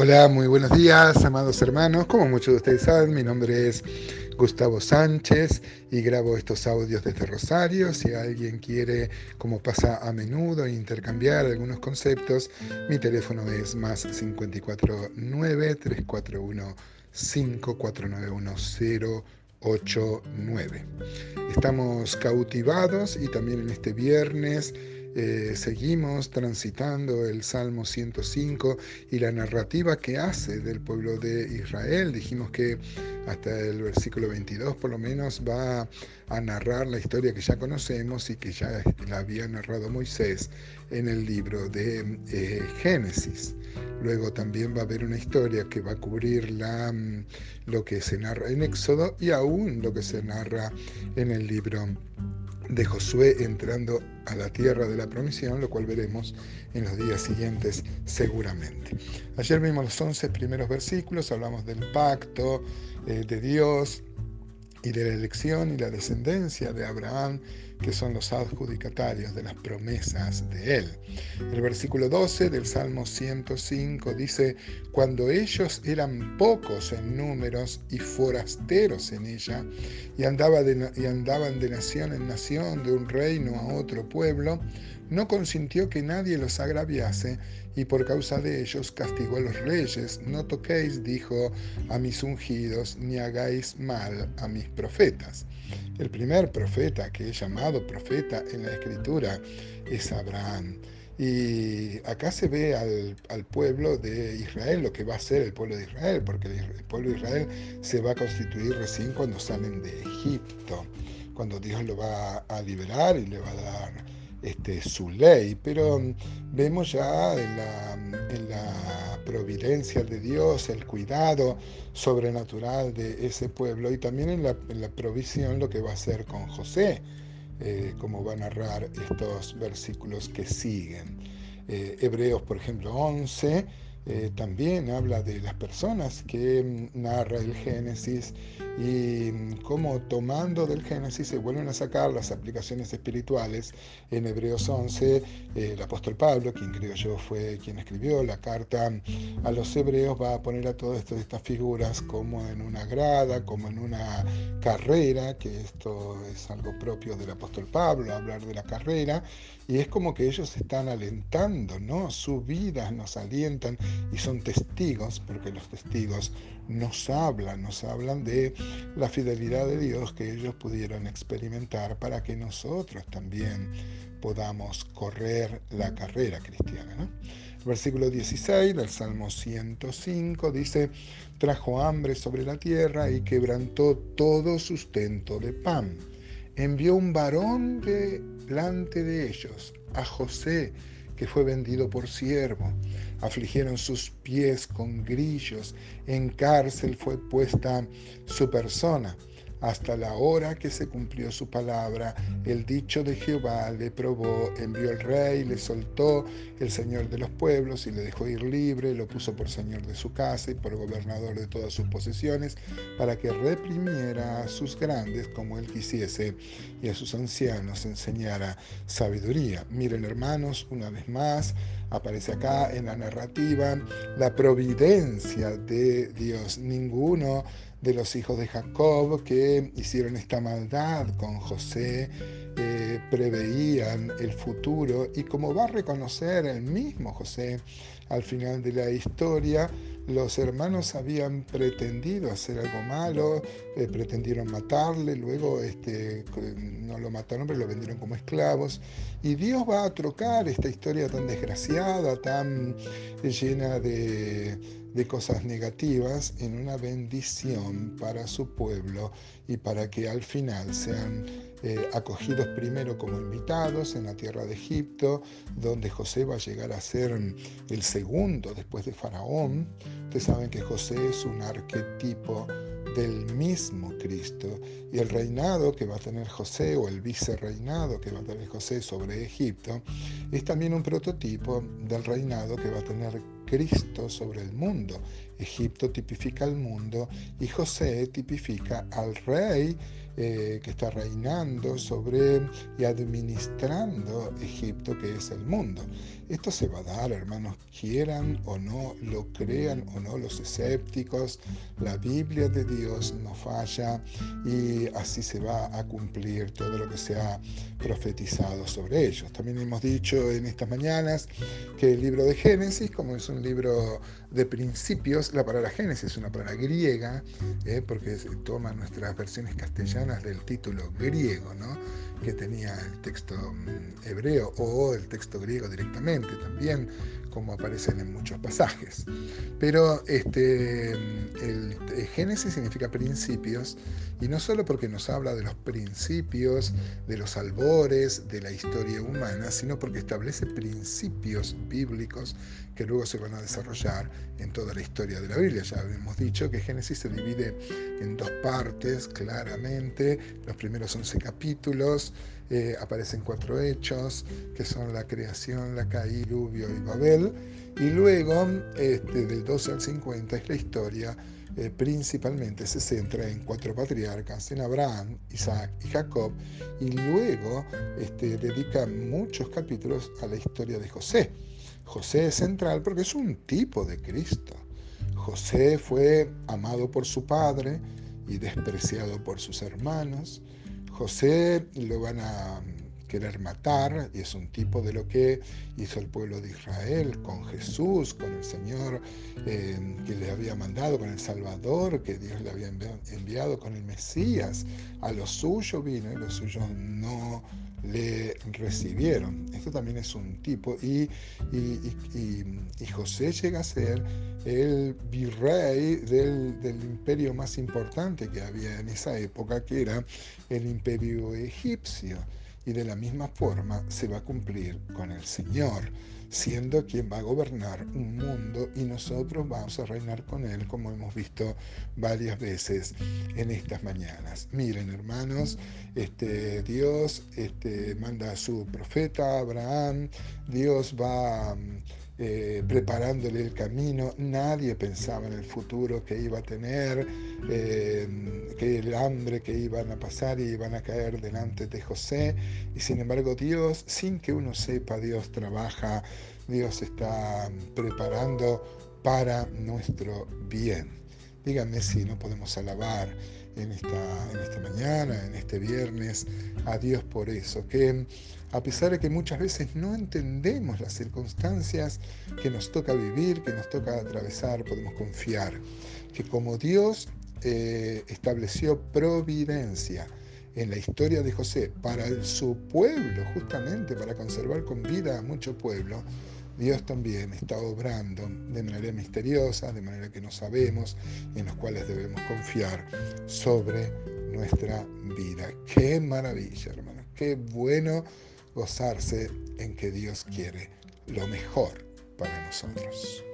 Hola, muy buenos días, amados hermanos. Como muchos de ustedes saben, mi nombre es Gustavo Sánchez y grabo estos audios desde Rosario. Si alguien quiere, como pasa a menudo, intercambiar algunos conceptos, mi teléfono es más 549 341 5491089. Estamos cautivados y también en este viernes eh, seguimos transitando el Salmo 105 y la narrativa que hace del pueblo de Israel. Dijimos que hasta el versículo 22 por lo menos va a narrar la historia que ya conocemos y que ya la había narrado Moisés en el libro de eh, Génesis. Luego también va a haber una historia que va a cubrir mm, lo que se narra en Éxodo y aún lo que se narra en el libro de Josué entrando a la tierra de la promisión, lo cual veremos en los días siguientes seguramente. Ayer vimos los 11 primeros versículos, hablamos del pacto eh, de Dios y de la elección y la descendencia de Abraham que son los adjudicatarios de las promesas de Él. El versículo 12 del Salmo 105 dice, cuando ellos eran pocos en números y forasteros en ella, y, y andaban de nación en nación, de un reino a otro pueblo, no consintió que nadie los agraviase, y por causa de ellos castigó a los reyes. No toquéis, dijo, a mis ungidos, ni hagáis mal a mis profetas. El primer profeta que he llamado profeta en la escritura es Abraham. Y acá se ve al, pueblo de Israel, lo que va a ser el pueblo de Israel, porque el pueblo de Israel se va a constituir recién cuando salen de Egipto, cuando Dios lo va a liberar y le va a dar este, su ley, pero vemos ya en la, providencia de Dios, el cuidado sobrenatural de ese pueblo y también en la, provisión lo que va a hacer con José, eh, como va a narrar estos versículos que siguen. Eh, Hebreos, por ejemplo, 11 eh, también habla de las personas que mm, narra el Génesis y mm, cómo tomando del Génesis se vuelven a sacar las aplicaciones espirituales. En Hebreos 11, eh, el apóstol Pablo, quien creo yo fue quien escribió la carta a los hebreos, va a poner a todas estas figuras como en una grada, como en una carrera, que esto es algo propio del apóstol Pablo, hablar de la carrera, y es como que ellos están alentando, ¿no? Su vida nos alientan y son testigos, porque los testigos nos hablan, nos hablan de la fidelidad de Dios que ellos pudieron experimentar para que nosotros también podamos correr la carrera cristiana. Versículo 16 del Salmo 105 dice, trajo hambre sobre la tierra y quebrantó todo sustento de pan. Envió un varón delante de ellos, a José, que fue vendido por siervo. Afligieron sus pies con grillos, en cárcel fue puesta su persona hasta la hora que se cumplió su palabra. El dicho de Jehová le probó, envió el rey, le soltó el Señor de los pueblos y le dejó ir libre, lo puso por Señor de su casa y por gobernador de todas sus posesiones, para que reprimiera a sus grandes como él quisiese y a sus ancianos enseñara sabiduría. Miren hermanos, una vez más, aparece acá en la narrativa la providencia de Dios. Ninguno de los hijos de Jacob que hicieron esta maldad con José, eh, preveían el futuro y como va a reconocer el mismo José al final de la historia, los hermanos habían pretendido hacer algo malo, eh, pretendieron matarle, luego este, no lo mataron, pero lo vendieron como esclavos. Y Dios va a trocar esta historia tan desgraciada, tan llena de, de cosas negativas, en una bendición para su pueblo y para que al final sean eh, acogidos primero como invitados en la tierra de Egipto, donde José va a llegar a ser el segundo después de Faraón. Ustedes saben que José es un arquetipo del mismo Cristo y el reinado que va a tener José o el vicerreinado que va a tener José sobre Egipto es también un prototipo del reinado que va a tener Cristo sobre el mundo. Egipto tipifica al mundo y José tipifica al rey eh, que está reinando sobre y administrando Egipto, que es el mundo. Esto se va a dar, hermanos, quieran o no, lo crean o no los escépticos, la Biblia de Dios no falla y así se va a cumplir todo lo que se ha profetizado sobre ellos. También hemos dicho en estas mañanas que el libro de Génesis, como es un libro de principios, la palabra Génesis es una palabra griega, eh, porque toma nuestras versiones castellanas del título griego, ¿no? que tenía el texto mm, hebreo o el texto griego directamente también, como aparecen en muchos pasajes. Pero este, el, Génesis significa principios, y no solo porque nos habla de los principios, de los albores de la historia humana, sino porque establece principios bíblicos que luego se van a desarrollar en toda la historia de la Biblia. Ya hemos dicho que Génesis se divide en dos partes, claramente. Los primeros 11 capítulos eh, aparecen cuatro hechos, que son la creación, la caída, diluvio y Babel. Y luego, este, del 12 al 50, es la historia, eh, principalmente se centra en cuatro patriarcas, en Abraham, Isaac y Jacob. Y luego este, dedica muchos capítulos a la historia de José. José es central porque es un tipo de Cristo. José fue amado por su padre y despreciado por sus hermanos. José lo van a querer matar y es un tipo de lo que hizo el pueblo de Israel con Jesús, con el Señor eh, que le había mandado, con el Salvador que Dios le había enviado, con el Mesías. A los suyos vino y los suyos no le recibieron. Esto también es un tipo. Y, y, José llega a ser el virrey del, imperio más importante que había en esa época, que era el imperio egipcio. Y de la misma forma se va a cumplir con el Señor siendo quien va a gobernar un mundo y nosotros vamos a reinar con él, como hemos visto varias veces en estas mañanas. Miren, hermanos, este, Dios este, manda a su profeta Abraham, Dios va... Eh, preparándole el camino. Nadie pensaba en el futuro que iba a tener, eh, que el hambre que iban a pasar y iban a caer delante de José. Y sin embargo Dios, sin que uno sepa, Dios trabaja, Dios está preparando para nuestro bien. Díganme si no podemos alabar en esta, mañana, en este viernes, a Dios por eso, que a pesar de que muchas veces no entendemos las circunstancias que nos toca vivir, que nos toca atravesar, podemos confiar que como Dios eh, estableció providencia en la historia de José para su pueblo, justamente para conservar con vida a mucho pueblo, Dios también está obrando de manera misteriosa, de manera que no sabemos, en los cuales debemos confiar sobre nuestra vida. Qué maravilla, hermanos. Qué bueno gozarse en que Dios quiere lo mejor para nosotros.